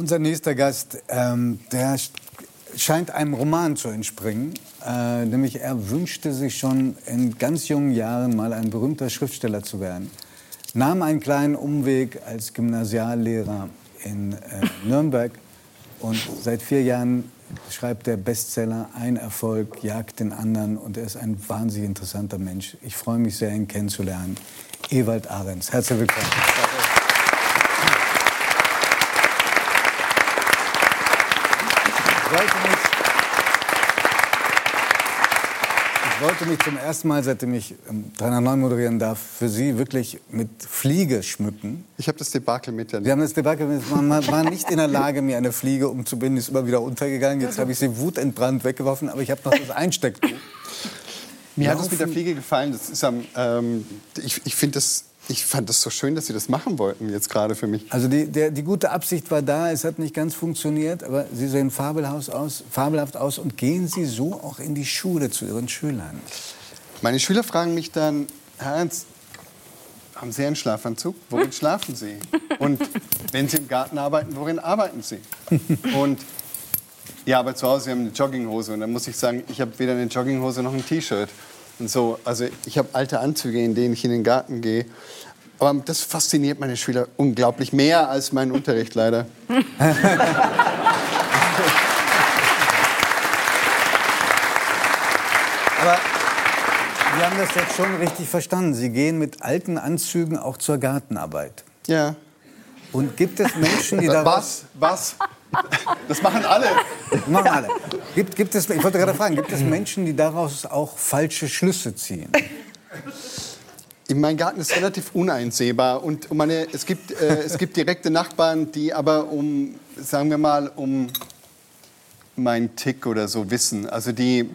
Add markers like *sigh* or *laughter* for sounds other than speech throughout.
Unser nächster Gast, ähm, der scheint einem Roman zu entspringen. Äh, nämlich er wünschte sich schon in ganz jungen Jahren mal ein berühmter Schriftsteller zu werden. Nahm einen kleinen Umweg als Gymnasiallehrer in äh, Nürnberg und seit vier Jahren schreibt der Bestseller Ein Erfolg jagt den anderen und er ist ein wahnsinnig interessanter Mensch. Ich freue mich sehr, ihn kennenzulernen. Ewald Ahrens, herzlich willkommen. Ich wollte mich, ich wollte mich zum ersten Mal, seitdem ich ähm, 309 moderieren darf, für Sie wirklich mit Fliege schmücken. Ich habe das Debakel Sie miterlebt. haben das Debakel, man man war nicht in der Lage, mir eine Fliege umzubinden, ist immer wieder untergegangen. Jetzt habe ich sie wutentbrannt weggeworfen, aber ich habe noch das Einstecktuch. Mir hat es mit der Fliege gefallen. Das ist am, ähm, ich ich, find das, ich fand das so schön, dass Sie das machen wollten jetzt gerade für mich. Also die, der, die gute Absicht war da, es hat nicht ganz funktioniert, aber Sie sehen fabelhaft aus, fabelhaft aus und gehen Sie so auch in die Schule zu Ihren Schülern. Meine Schüler fragen mich dann, Herr Ernst, haben Sie einen Schlafanzug? Worin *laughs* schlafen Sie? Und wenn Sie im Garten arbeiten, worin arbeiten Sie? Und ja, aber zu Hause haben eine Jogginghose. Und dann muss ich sagen, ich habe weder eine Jogginghose noch ein T-Shirt. Und so, also ich habe alte Anzüge, in denen ich in den Garten gehe. Aber das fasziniert meine Schüler unglaublich mehr als mein Unterricht leider. *laughs* Aber Sie haben das jetzt schon richtig verstanden. Sie gehen mit alten Anzügen auch zur Gartenarbeit. Ja. Und gibt es Menschen, die daraus... Was? Was? Das machen alle. Machen alle. Gibt, gibt es, ich wollte gerade fragen, gibt es Menschen, die daraus auch falsche Schlüsse ziehen? Mein Garten ist relativ uneinsehbar und meine, es, gibt, äh, es gibt direkte Nachbarn, die aber um, sagen wir mal, um meinen Tick oder so wissen. Also die,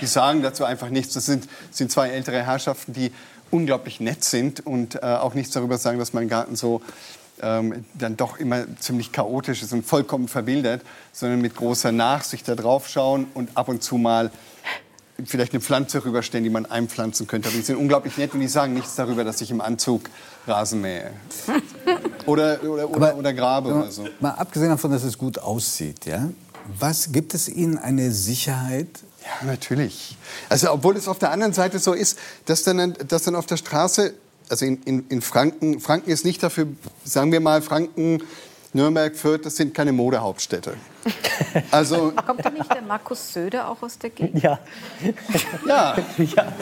die sagen dazu einfach nichts. Das sind, sind zwei ältere Herrschaften, die unglaublich nett sind und äh, auch nichts darüber sagen, dass mein Garten so ähm, dann doch immer ziemlich chaotisch ist und vollkommen verwildert, sondern mit großer Nachsicht da drauf schauen und ab und zu mal vielleicht eine Pflanze rüberstellen, die man einpflanzen könnte. Aber die sind unglaublich nett und die sagen nichts darüber, dass ich im Anzug Rasen mähe. Oder, oder, oder, oder grabe oder so. Mal abgesehen davon, dass es gut aussieht, ja? Was gibt es Ihnen eine Sicherheit? Ja, natürlich. Also obwohl es auf der anderen Seite so ist, dass dann, dass dann auf der Straße, also in, in, in Franken, Franken ist nicht dafür, sagen wir mal, Franken, Nürnberg, Fürth, das sind keine Modehauptstädte. *laughs* Also Kommt da nicht der Markus Söder auch aus der Gegend? Ja. *laughs* ja,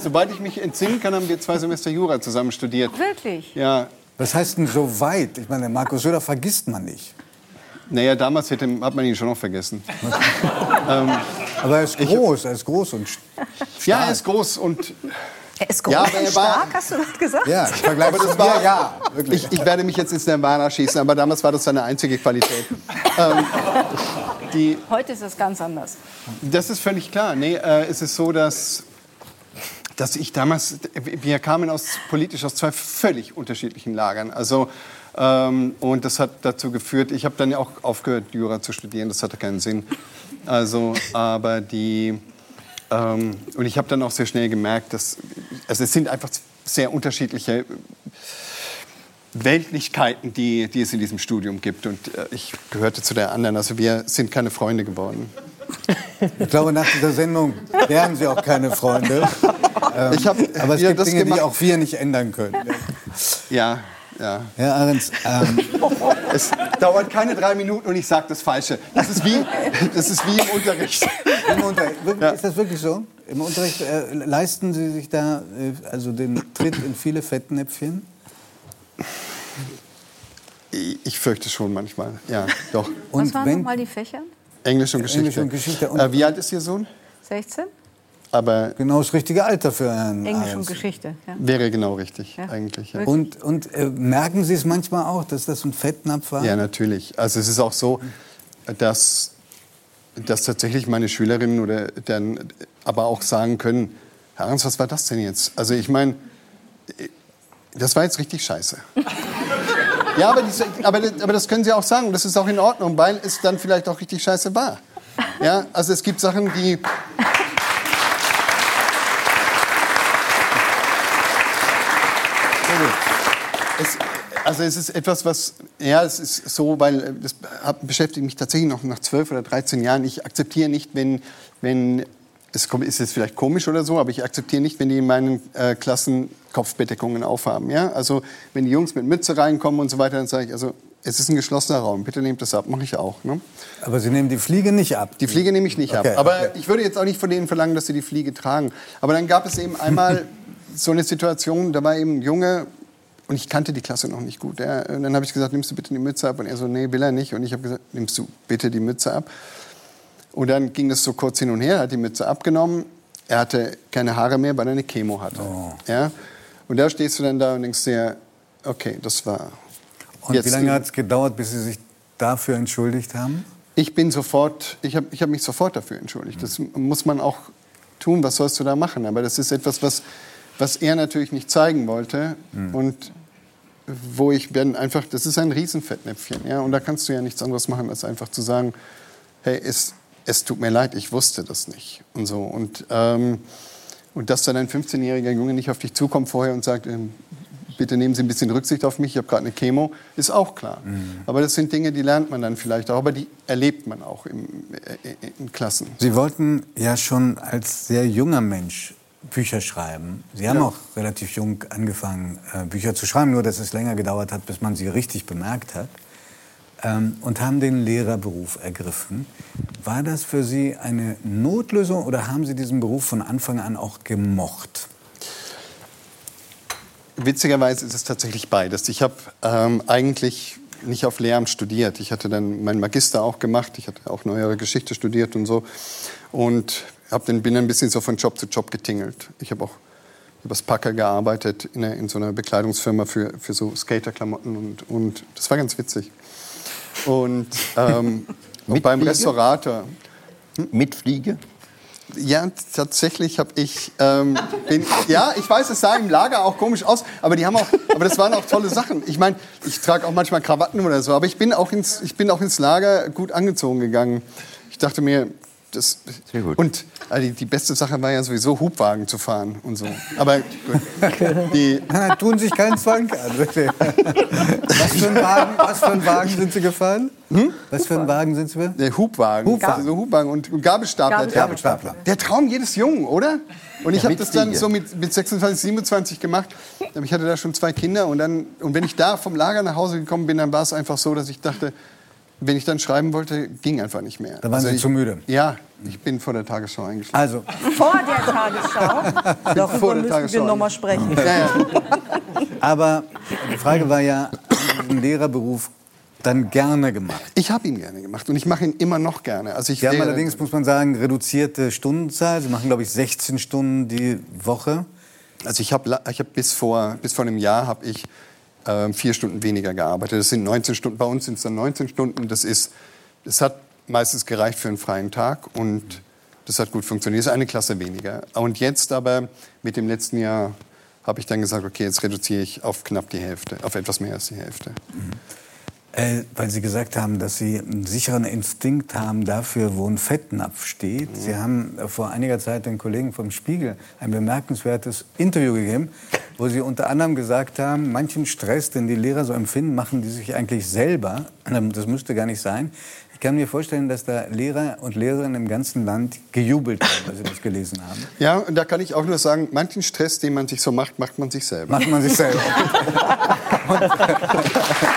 sobald ich mich entsinnen kann, haben wir zwei Semester Jura zusammen studiert. Wirklich? Ja, Was heißt denn so weit? Ich meine, Markus Söder vergisst man nicht. naja, damals hätte, hat man ihn schon noch vergessen. *laughs* Aber er ist groß, er ist groß und st- Ja, er ist groß und Er ist groß Ja, er war- stark, hast du das gesagt? ja, im Vergleich Aber das war- ja, wirklich. ich, ich werde mich jetzt ins Nirvana schießen, aber damals war das seine einzige Qualität. ähm, die, Heute ist es ganz anders. Das ist völlig klar. Nee, äh, es ist so, dass, dass ich damals, wir kamen aus, politisch aus zwei völlig unterschiedlichen Lagern. Also, ähm, und das hat dazu geführt, ich habe dann ja auch aufgehört, Jura zu studieren, das hatte keinen Sinn. Also, aber die, ähm, und ich habe dann auch sehr schnell gemerkt, dass, also es sind einfach sehr unterschiedliche Weltlichkeiten, die, die es in diesem Studium gibt. Und äh, ich gehörte zu der anderen. Also wir sind keine Freunde geworden. Ich glaube, nach dieser Sendung wären Sie auch keine Freunde. Ähm, Ich hab, aber es ja, gibt das Dinge, die gemacht. auch wir nicht ändern können. Ja, ja. Herr Ahrens, ähm, *laughs* Es dauert keine drei Minuten und ich sage das Falsche. Das ist wie, das ist wie im Unterricht. im Unterricht, wirklich, ist das wirklich so? Im Unterricht äh, leisten Sie sich da äh, also den Tritt in viele Fettnäpfchen? Ich ich fürchte schon manchmal. Ja, doch. Was waren nochmal die Fächer? Englisch und Geschichte. Englisch und Geschichte und- äh, wie alt ist Ihr Sohn? 16? Aber Genau das richtige Alter für Herrn Englisch und. Geschichte. Ja. wäre genau richtig, Ja. eigentlich. Ja. Und, und äh, merken Sie es manchmal auch, dass das ein Fettnapf war? ja, natürlich. Also es ist auch so, dass, dass tatsächlich meine Schülerinnen oder dann aber auch sagen können, Herr Ernst, was war das denn jetzt? Also ich meine, das war jetzt richtig scheiße. *laughs* Ja, aber, diese, aber, aber das können Sie auch sagen. Das ist auch in Ordnung, weil es dann vielleicht auch richtig scheiße war. Ja, also es gibt Sachen, die... Es, also es ist etwas, was Ja, es ist so, weil das beschäftigt mich tatsächlich noch nach 12 oder 13 Jahren. Ich akzeptiere nicht, wenn, wenn es ist jetzt vielleicht komisch oder so, aber ich akzeptiere nicht, wenn die in meinen äh, Klassen Kopfbedeckungen aufhaben. Ja? Also wenn die Jungs mit Mütze reinkommen und so weiter, dann sage ich, also es ist ein geschlossener Raum, bitte nehmt das ab, mache ich auch. Ne? Aber Sie nehmen die Fliege nicht ab? Die Fliege nehme ich nicht okay, ab. Aber okay. ich würde jetzt auch nicht von denen verlangen, dass sie die Fliege tragen. Aber dann gab es eben einmal *laughs* so eine Situation, da war eben ein Junge, und ich kannte die Klasse noch nicht gut. Ja. Und dann habe ich gesagt, nimmst du bitte die Mütze ab? Und er so, nee, will er nicht. Und ich habe gesagt, nimmst du bitte die Mütze ab? Und dann ging das so kurz hin und her, hat die Mütze abgenommen. Er hatte keine Haare mehr, weil er eine Chemo hatte. Oh. Ja? Und da stehst du dann da und denkst dir, okay, das war. Und wie lange hat es gedauert, bis Sie sich dafür entschuldigt haben? Ich bin sofort, ich habe ich hab mich sofort dafür entschuldigt. Das muss man auch tun. Was sollst du da machen? Aber das ist etwas, was, was er natürlich nicht zeigen wollte. Mhm. Und wo ich bin einfach, das ist ein Riesenfettnäpfchen. Ja? Und da kannst du ja nichts anderes machen, als einfach zu sagen, hey, es, es tut mir leid, ich wusste das nicht. Und so. Und, ähm, und dass dann ein 15-jähriger Junge nicht auf dich zukommt vorher und sagt, ähm, bitte nehmen Sie ein bisschen Rücksicht auf mich, ich habe gerade eine Chemo, ist auch klar. Mhm. Aber das sind Dinge, die lernt man dann vielleicht auch, aber die erlebt man auch im, äh, in Klassen. Sie wollten ja schon als sehr junger Mensch Bücher schreiben. Sie haben ja. auch relativ jung angefangen, äh, Bücher zu schreiben, nur dass es länger gedauert hat, bis man sie richtig bemerkt hat. Ähm, und haben den Lehrerberuf ergriffen. War das für Sie eine Notlösung oder haben Sie diesen Beruf von Anfang an auch gemocht? Witzigerweise ist es tatsächlich beides. Ich habe ähm, eigentlich nicht auf Lehramt studiert. Ich hatte dann meinen Magister auch gemacht. Ich hatte auch neuere Geschichte studiert und so. Und hab dann, bin ein bisschen so von Job zu Job getingelt. Ich habe auch übers Packer gearbeitet in, einer, in, so einer Bekleidungsfirma für, für so Skaterklamotten und, und das war ganz witzig. Und, ähm, *laughs* und beim Restaurator. Hm? Mit Fliege? Ja, tatsächlich habe ich, ähm, bin, ja, ich weiß, es sah im Lager auch komisch aus, aber die haben auch, aber das waren auch tolle Sachen. Ich meine, ich trage auch manchmal Krawatten oder so, aber ich bin auch ins, ich bin auch ins Lager gut angezogen gegangen. Ich dachte mir, das, Sehr gut. Und also die, die, beste Sache war ja sowieso Hubwagen zu fahren und so. Aber *laughs* die tun sich keinen Zwang an. *laughs* was, für Wagen, was für einen Wagen sind Sie gefahren? Hm? Was für einen Wagen sind Sie gefahren? Der Hubwagen. Hubwagen. Also Hubwagen und Gabelstapler. Gabelstapler. Der, Traum jedes Jungen, oder? Und ich habe das dann so mit, mit 26, 27 gemacht. Ich hatte da schon zwei Kinder und dann und wenn ich da vom Lager nach Hause gekommen bin, dann war es einfach so, dass ich dachte, wenn ich dann schreiben wollte, ging einfach nicht mehr. Da waren also Sie ich, zu müde? Ja, ich bin vor der Tagesschau eingeschlafen. Also. Vor der Tagesschau? *laughs* Darüber müssen Tagesschau wir noch mal sprechen. Ja, ja. *laughs* Aber die Frage war ja, den Lehrerberuf dann gerne gemacht? Ich habe ihn gerne gemacht und ich mache ihn immer noch gerne. Also ich Sie haben allerdings, muss man sagen, reduzierte Stundenzahl. Sie machen, glaube ich, 16 Stunden die Woche. Also ich habe ich hab bis, vor, bis vor einem Jahr habe ich äh, vier Stunden weniger gearbeitet. Das sind 19 Stunden. Bei uns sind es dann 19 Stunden. Das, ist, das hat meistens gereicht für einen freien Tag und das hat gut funktioniert. Das ist eine Klasse weniger. Und jetzt aber mit dem letzten Jahr habe ich dann gesagt, okay, jetzt reduziere ich auf knapp die Hälfte, auf etwas mehr als die Hälfte. Mhm. Äh, weil Sie gesagt haben, dass Sie einen sicheren Instinkt haben dafür, wo ein Fettnapf steht. Mhm. Sie haben äh, vor einiger Zeit den Kollegen vom Spiegel ein bemerkenswertes Interview gegeben, wo Sie unter anderem gesagt haben, manchen Stress, den die Lehrer so empfinden, machen die sich eigentlich selber. Ähm, das müsste gar nicht sein. Ich kann mir vorstellen, dass da Lehrer und Lehrerinnen im ganzen Land gejubelt haben, als sie das gelesen haben. Ja, und da kann ich auch nur sagen, manchen Stress, den man sich so macht, macht man sich selber. Macht man sich selber. *laughs* *laughs* *laughs*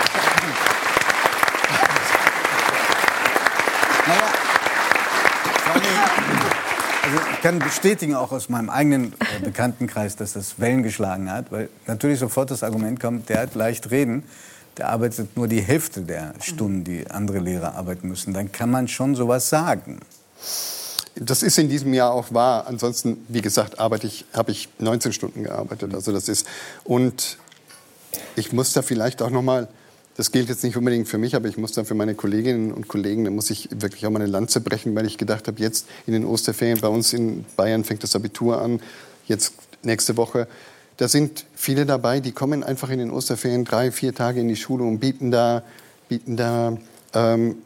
kann bestätigen, auch aus meinem eigenen äh, Bekanntenkreis, dass das Wellen geschlagen hat, weil natürlich sofort das Argument kommt, der hat leicht reden, der arbeitet nur die Hälfte der Stunden, die andere Lehrer arbeiten müssen. Dann kann man schon sowas sagen. Das ist in diesem Jahr auch wahr. Ansonsten, wie gesagt, arbeite ich, habe ich 19 Stunden gearbeitet. Also das ist und ich muss da vielleicht auch noch mal das gilt jetzt nicht unbedingt für mich, aber ich muss dann für meine Kolleginnen und Kollegen, da muss ich wirklich auch mal eine Lanze brechen, weil ich gedacht habe, jetzt in den Osterferien, bei uns in Bayern fängt das Abitur an, jetzt nächste Woche, da sind viele dabei, die kommen einfach in den Osterferien drei, vier Tage in die Schule und bieten da, bieten da ähm,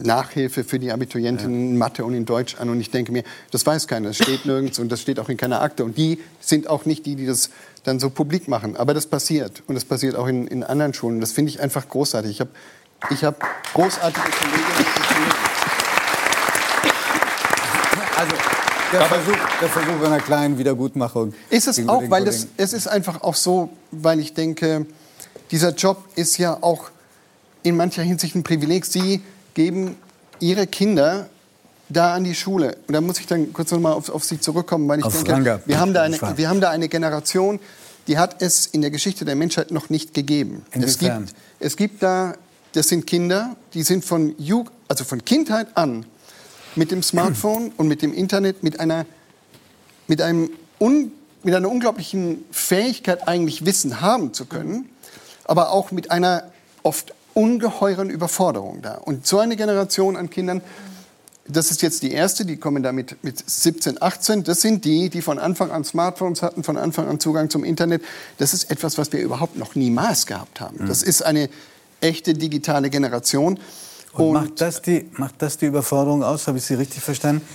Nachhilfe für die Abiturientinnen in Mathe und in Deutsch an. Und ich denke mir, das weiß keiner, das steht nirgends und das steht auch in keiner Akte. Und die sind auch nicht die, die das dann so publik machen. Aber das passiert. Und das passiert auch in, in anderen Schulen. Das finde ich einfach großartig. Ich habe ich hab großartige Kolleginnen und Kollegen. Also der Versuch, der Versuch einer kleinen Wiedergutmachung. Ist es auch, weil das, es ist einfach auch so, weil ich denke, dieser Job ist ja auch in mancher Hinsicht ein Privileg. Sie geben Ihre Kinder da an die Schule. Und da muss ich dann kurz noch mal auf, auf Sie zurückkommen, weil ich Auf denke, wir haben, da eine, wir haben da eine Generation, die hat es in der Geschichte der Menschheit noch nicht gegeben. Es Inwiefern? gibt, es gibt da, das sind Kinder, die sind von, Jug also von Kindheit an mit dem Smartphone *clears throat* und mit dem Internet, mit einer mit, einem un, mit einer unglaublichen Fähigkeit, eigentlich Wissen haben zu können, aber auch mit einer oft ungeheuren Überforderung da. Und so eine Generation an Kindern, das ist jetzt die erste, die kommen damit mit 17, 18. Das sind die, die von Anfang an Smartphones hatten, von Anfang an Zugang zum Internet. Das ist etwas, was wir überhaupt noch niemals gehabt haben. Das ist eine echte digitale Generation. Und macht, das die, macht das die Überforderung aus? Habe ich Sie richtig verstanden?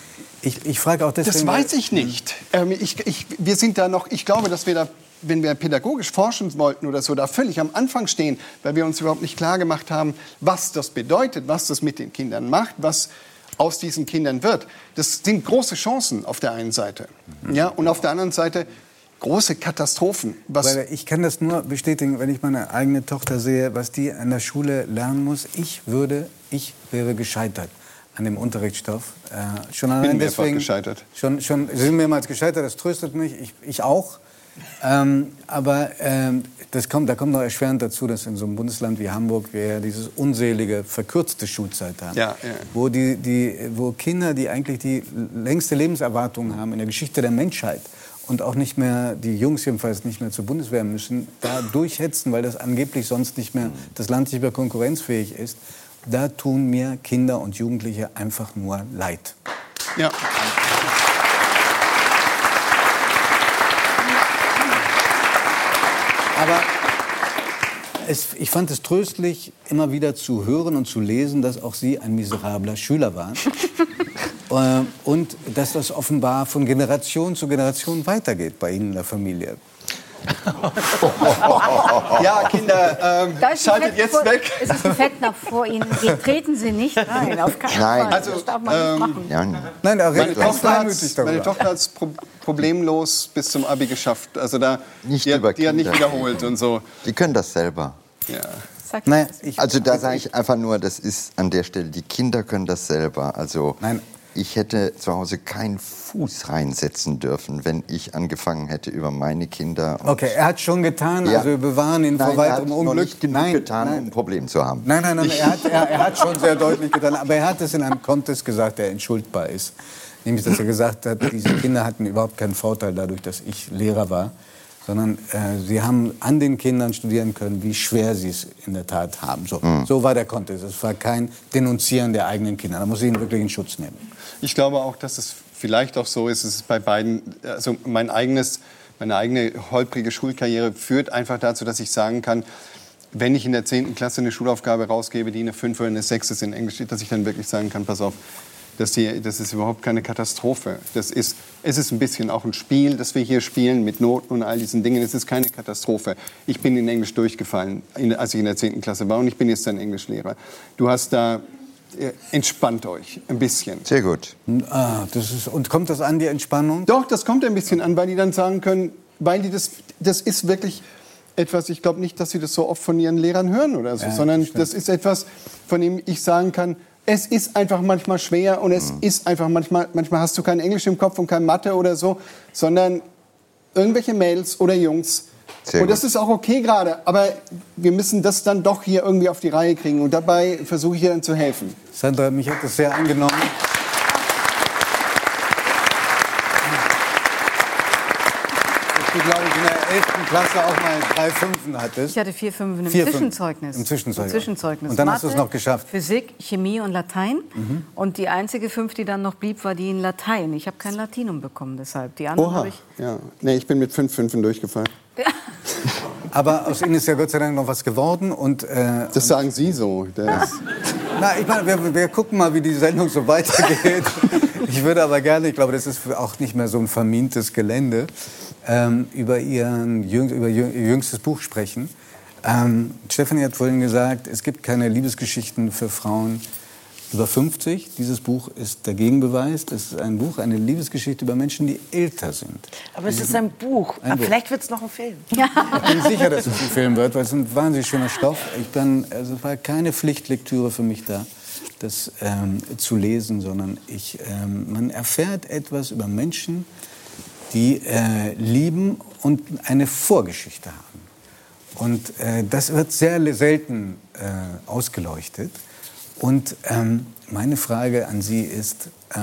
Ich, ich frage auch deswegen. Das weiß ich nicht. Ähm, ich, ich, wir sind da noch, ich glaube, dass wir da, wenn wir pädagogisch forschen wollten oder so, da völlig am Anfang stehen, weil wir uns überhaupt nicht klar gemacht haben, was das bedeutet, was das mit den Kindern macht, was aus diesen Kindern wird. Das sind große Chancen auf der einen Seite. Ja, und auf der anderen Seite große Katastrophen. Weil ich kann das nur bestätigen, wenn ich meine eigene Tochter sehe, was die an der Schule lernen muss. Ich würde, ich wäre gescheitert an dem Unterrichtsstoff. Äh, schon allein mehrfach deswegen. gescheitert. Schon, schon, sind mehrmals gescheitert, das tröstet mich. Ich, ich auch. Ähm, aber ähm, das kommt, da kommt noch erschwerend dazu, dass in so einem Bundesland wie Hamburg wir ja dieses unselige, verkürzte Schulzeit haben. Ja, ja. Wo, die, die, wo Kinder, die eigentlich die längste Lebenserwartung haben in der Geschichte der Menschheit und auch nicht mehr, die Jungs jedenfalls nicht mehr zur Bundeswehr müssen, da durchhetzen, weil das angeblich sonst nicht mehr, das Land nicht mehr konkurrenzfähig ist, da tun mir Kinder und Jugendliche einfach nur leid. ja. Aber es, ich fand es tröstlich, immer wieder zu hören und zu lesen, dass auch Sie ein miserabler Schüler waren. *laughs* äh, und dass das offenbar von Generation zu Generation weitergeht bei Ihnen in der Familie. *laughs* ja, Kinder, ähm, schaltet Fett jetzt vor, weg. Es ist ein Fettnapf vor Ihnen. *laughs* Ge- Treten Sie nicht rein, auf keinen Nein. Fall. Also, das darf man nicht machen. Ja, Nein, da Meine Tochter hat darüber. meine Tochter hat's pro problemlos bis zum Abi geschafft. Also da, Nicht die, über hat, die hat nicht wiederholt und so. Die können das selber. Ja. Sag Nein, Also da sage ich einfach nur, das ist an der Stelle, die Kinder können das selber. Also Nein. Ich hätte zu Hause keinen Fuß reinsetzen dürfen, wenn ich angefangen hätte über meine Kinder. und- Okay, er hat schon getan, Ja. also wir bewahren ihn Nein, vor er weiterem noch Unglück. nicht genug nein, getan, um nein, ein Problem zu haben. Nein, nein, nein, er hat, er, er hat schon sehr deutlich getan, aber er hat es in einem Kontext gesagt, der entschuldbar ist. Nämlich, dass er gesagt hat, diese Kinder hatten überhaupt keinen Vorteil dadurch, dass ich Lehrer war, sondern äh, sie haben an den Kindern studieren können, wie schwer sie es in der Tat haben. So, so war der Kontext. Es war kein Denunzieren der eigenen Kinder. Da muss ich ihn wirklich in Schutz nehmen. Ich glaube auch, dass es vielleicht auch so ist, es ist bei beiden, also mein eigenes, meine eigene holprige Schulkarriere führt einfach dazu, dass ich sagen kann, wenn ich in der 10. Klasse eine Schulaufgabe rausgebe, die eine 5 oder eine 6 ist in Englisch, dass ich dann wirklich sagen kann, pass auf, das, hier, das ist überhaupt keine Katastrophe. Das ist, es ist ein bisschen auch ein Spiel, das wir hier spielen mit Noten und all diesen Dingen. Es ist keine Katastrophe. Ich bin in Englisch durchgefallen, in, als ich in der 10. Klasse war und ich bin jetzt ein Englischlehrer. Du hast da, äh, entspannt euch ein bisschen. Sehr gut. Ah, das ist, und kommt das an, die Entspannung? Doch, das kommt ein bisschen an, weil die dann sagen können, weil die das, das ist wirklich etwas, ich glaube nicht, dass sie das so oft von ihren Lehrern hören oder so, Ja, sondern stimmt. das ist etwas, von dem ich sagen kann, es ist einfach manchmal schwer und es ist einfach manchmal, manchmal hast du kein Englisch im Kopf und kein Mathe oder so, sondern irgendwelche Mädels oder Jungs. Sehr und das gut. ist auch okay gerade, aber wir müssen das dann doch hier irgendwie auf die Reihe kriegen und dabei versuche ich ihr dann zu helfen. Sandra, mich hat das sehr angenommen. Dass du, glaube ich, in der 11. Klasse auch mal drei Fünfen hattest. Ich hatte vier Fünfen im Vier. Zwischenzeugnis. Im Zwischenzeugnis. Im Zwischenzeugnis. Und dann hast du Mathe, es noch geschafft. Mhm. Physik, Chemie und Latein. Und die einzige Fünf, die dann noch blieb, war die in Latein. Ich habe kein Latinum bekommen deshalb. Die anderen habe ich... Ja, nee, ich bin mit fünf Fünfen durchgefallen. *laughs* Aber aus Ihnen ist ja Gott sei Dank noch was geworden. Und, äh, das sagen Sie so. Das Na, ich meine, wir, wir, gucken mal, wie die Sendung so *laughs* weitergeht. ich würde aber gerne, ich glaube, das ist auch nicht mehr so ein vermintes Gelände, ähm, über, Ihr jüngstes Buch sprechen. Ähm, Stefanie hat vorhin gesagt, es gibt keine Liebesgeschichten für Frauen über 50. Dieses Buch ist der Gegenbeweis. Es ist ein Buch, eine Liebesgeschichte über Menschen, die älter sind. Aber es ist ein Buch. Ein Buch. Vielleicht wird es noch ein Film. Ja. Ich bin sicher, dass es ein Film wird, weil es ein wahnsinnig schöner Stoff. Ich bin, also es war keine Pflichtlektüre für mich da, das ähm, zu lesen, sondern ich, ähm, man erfährt etwas über Menschen, die äh, lieben und eine Vorgeschichte haben. Und äh, das wird sehr selten äh, ausgeleuchtet. Und ähm, meine Frage an Sie ist, äh,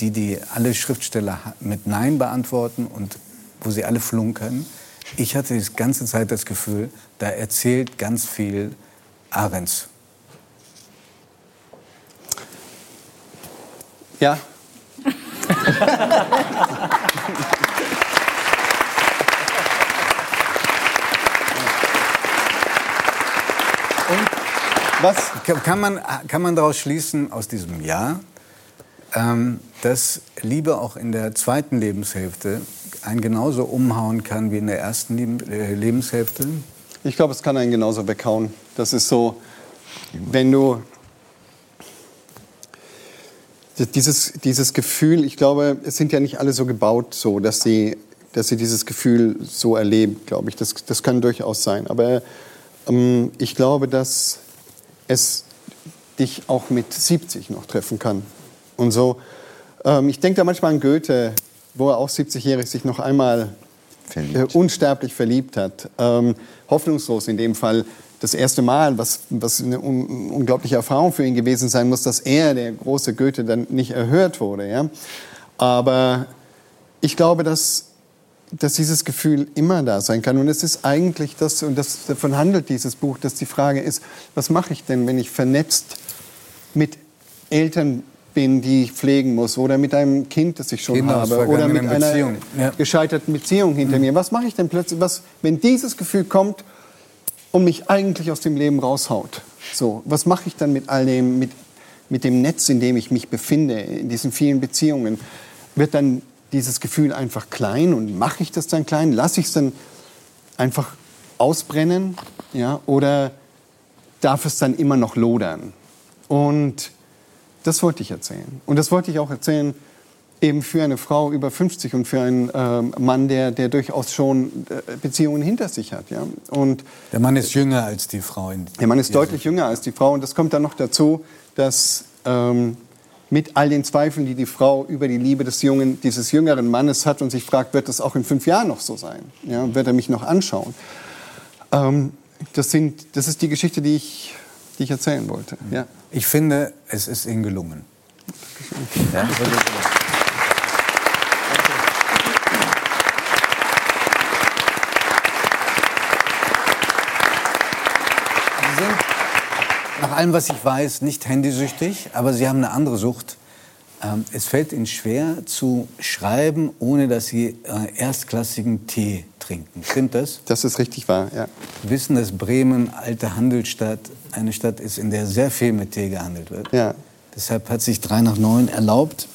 die, die alle Schriftsteller mit Nein beantworten und wo sie alle flunkern. Ich hatte die ganze Zeit das Gefühl, da erzählt ganz viel Ahrens. Ja. *laughs* Was kann man, kann man daraus schließen aus diesem Jahr, ähm, dass Liebe auch in der zweiten Lebenshälfte einen genauso umhauen kann wie in der ersten äh, Lebenshälfte? Ich glaube, es kann einen genauso weghauen. Das ist so, wenn du dieses, dieses Gefühl, ich glaube, es sind ja nicht alle so gebaut, so, dass sie, dass sie dieses Gefühl so erleben, glaube ich. Das, das kann durchaus sein. Aber ähm, ich glaube, dass es dich auch mit 70 noch treffen kann. Und so, ähm, ich denke da manchmal an Goethe, wo er auch 70-jährig sich noch einmal äh, unsterblich verliebt hat. Ähm, hoffnungslos in dem Fall. Das erste Mal, was, was eine un unglaubliche Erfahrung für ihn gewesen sein muss, dass er, der große Goethe, dann nicht erhört wurde. Ja? Aber ich glaube, dass dass dieses Gefühl immer da sein kann. Und es ist eigentlich das, und das, davon handelt dieses Buch, dass die Frage ist, was mache ich denn, wenn ich vernetzt mit Eltern bin, die ich pflegen muss, oder mit einem Kind, das ich schon Kinder habe, oder mit einer Beziehung. Gescheiterten Beziehung hinter mhm. mir. Was mache ich denn plötzlich, was, wenn dieses Gefühl kommt und mich eigentlich aus dem Leben raushaut? So, was mache ich dann mit all dem, mit, mit dem Netz, in dem ich mich befinde, in diesen vielen Beziehungen? Wird dann dieses Gefühl einfach klein und mache ich das dann klein? Lasse ich es dann einfach ausbrennen? Ja? Oder darf es dann immer noch lodern? Und das wollte ich erzählen. Und das wollte ich auch erzählen eben für eine Frau über 50 und für einen äh, Mann, der, der durchaus schon äh, Beziehungen hinter sich hat. Ja? Und der Mann ist jünger als die Frau. der Mann ist deutlich jünger als die Frau. Und das kommt dann noch dazu, dass ähm, mit all den Zweifeln, die die Frau über die Liebe des jungen, dieses jüngeren Mannes hat und sich fragt, wird das auch in fünf Jahren noch so sein? Ja, wird er mich noch anschauen? Ähm, das, sind, das ist die Geschichte, die ich, die ich erzählen wollte. Ja. Ich finde, es ist Ihnen gelungen. Ja, allem, was ich weiß, nicht handysüchtig, aber Sie haben eine andere Sucht. Ähm, es fällt Ihnen schwer zu schreiben, ohne dass Sie äh, erstklassigen Tee trinken. Stimmt das? Das ist richtig wahr, ja. Sie wissen, dass Bremen, alte Handelsstadt, eine Stadt ist, in der sehr viel mit Tee gehandelt wird. Ja. Deshalb hat sich 3 nach 9 erlaubt,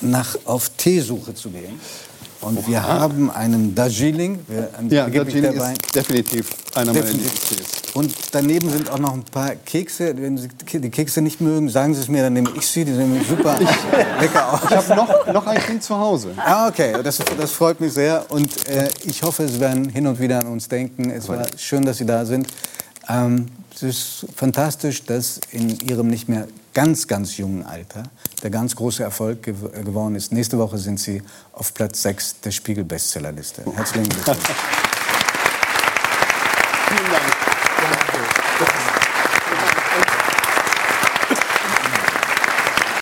nach, auf Teesuche zu gehen. Und wir haben einen Darjeeling. Wir, ja, Darjeeling ist definitiv einer meiner Lieblingstees. Und daneben sind auch noch ein paar Kekse. Wenn Sie die Kekse nicht mögen, sagen Sie es mir, dann nehme ich sie. Die sehen super lecker aus. Ich habe noch, noch ein Kind zu Hause. Ah, okay. Das, das freut mich sehr. Und äh, ich hoffe, Sie werden hin und wieder an uns denken. Es war schön, dass Sie da sind. Ähm, es ist fantastisch, dass in Ihrem nicht mehr ganz, ganz jungen Alter der ganz große Erfolg gew geworden ist. Nächste Woche sind Sie auf Platz 6 der Spiegel-Bestsellerliste. Herzlichen Glückwunsch.